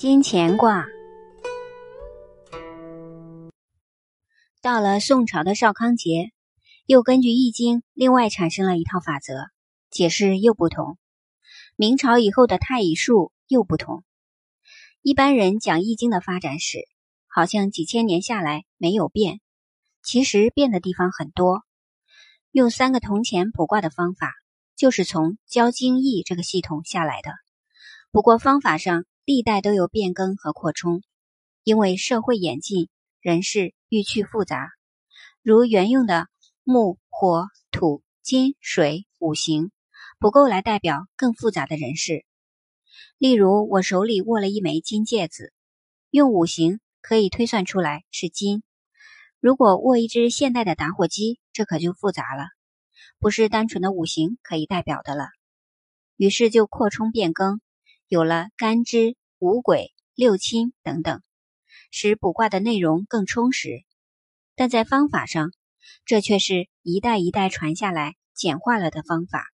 金钱卦。到了宋朝的邵康节，又根据《易经》另外产生了一套法则，解释又不同。明朝以后的太乙术又不同。一般人讲《易经》的发展史，好像几千年下来没有变，其实变的地方很多。用三个铜钱卜卦的方法，就是从教经易这个系统下来的。不过方法上。历代都有变更和扩充，因为社会演进，人事愈趋复杂。如原用的木、火、土、金、水五行不够来代表更复杂的人事。例如，我手里握了一枚金戒指，用五行可以推算出来是金。如果握一只现代的打火机，这可就复杂了，不是单纯的五行可以代表的了。于是就扩充变更，有了干支。五鬼、六亲等等，使卜卦的内容更充实。但在方法上，这却是一代一代传下来简化了的方法。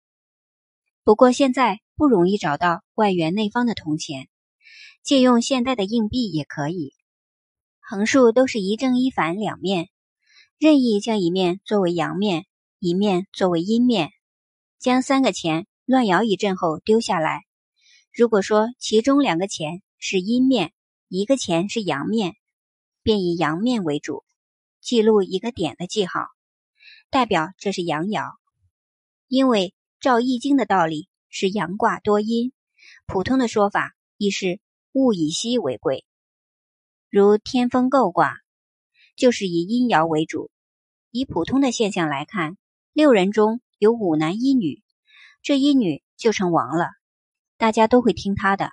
不过现在不容易找到外圆内方的铜钱，借用现代的硬币也可以。横竖都是一正一反两面，任意将一面作为阳面，一面作为阴面，将三个钱乱摇一阵后丢下来。如果说其中两个钱是阴面，一个钱是阳面，便以阳面为主，记录一个点的记号，代表这是阳爻。因为照易经的道理是阳卦多阴，普通的说法亦是物以稀为贵。如天风姤卦，就是以阴爻为主。以普通的现象来看，六人中有五男一女，这一女就成王了。大家都会听他的，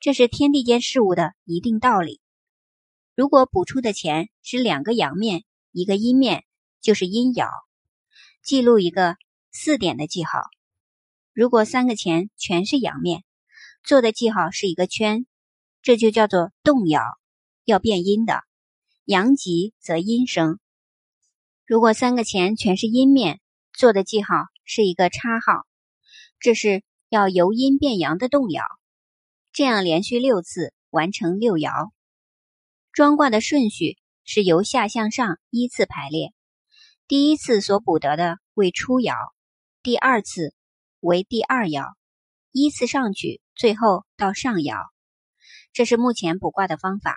这是天地间事物的一定道理。如果补出的钱是两个阳面，一个阴面，就是阴爻，记录一个四点的记号。如果三个钱全是阳面，做的记号是一个圈，这就叫做动爻，要变阴的。阳极则阴生。如果三个钱全是阴面，做的记号是一个叉号，这是。要由阴变阳的动摇，这样连续六次完成六爻。装卦的顺序是由下向上依次排列，第一次所补得的为初爻，第二次为第二爻，依次上去，最后到上爻。这是目前卜卦的方法，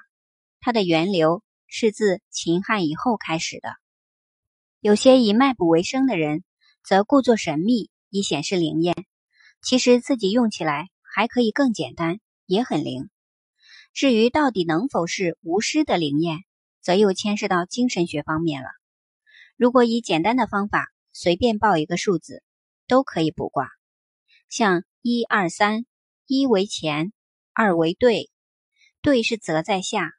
它的源流是自秦汉以后开始的。有些以卖卜为生的人，则故作神秘，以显示灵验。其实自己用起来还可以更简单，也很灵。至于到底能否是无师的灵验，则又牵涉到精神学方面了。如果以简单的方法随便报一个数字，都可以卜卦。像一二三，一为乾，二为兑，兑是泽在下，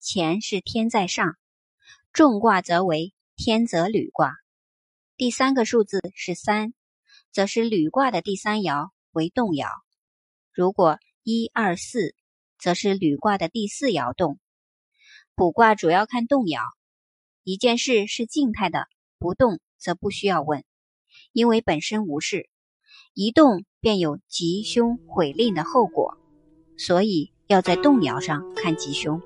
乾是天在上，重卦则为天泽履卦。第三个数字是三，则是履卦的第三爻。为动爻，如果一二四，则是履卦的第四爻动。卜卦主要看动爻，一件事是静态的，不动则不需要问，因为本身无事；一动便有吉凶毁令的后果，所以要在动爻上看吉凶。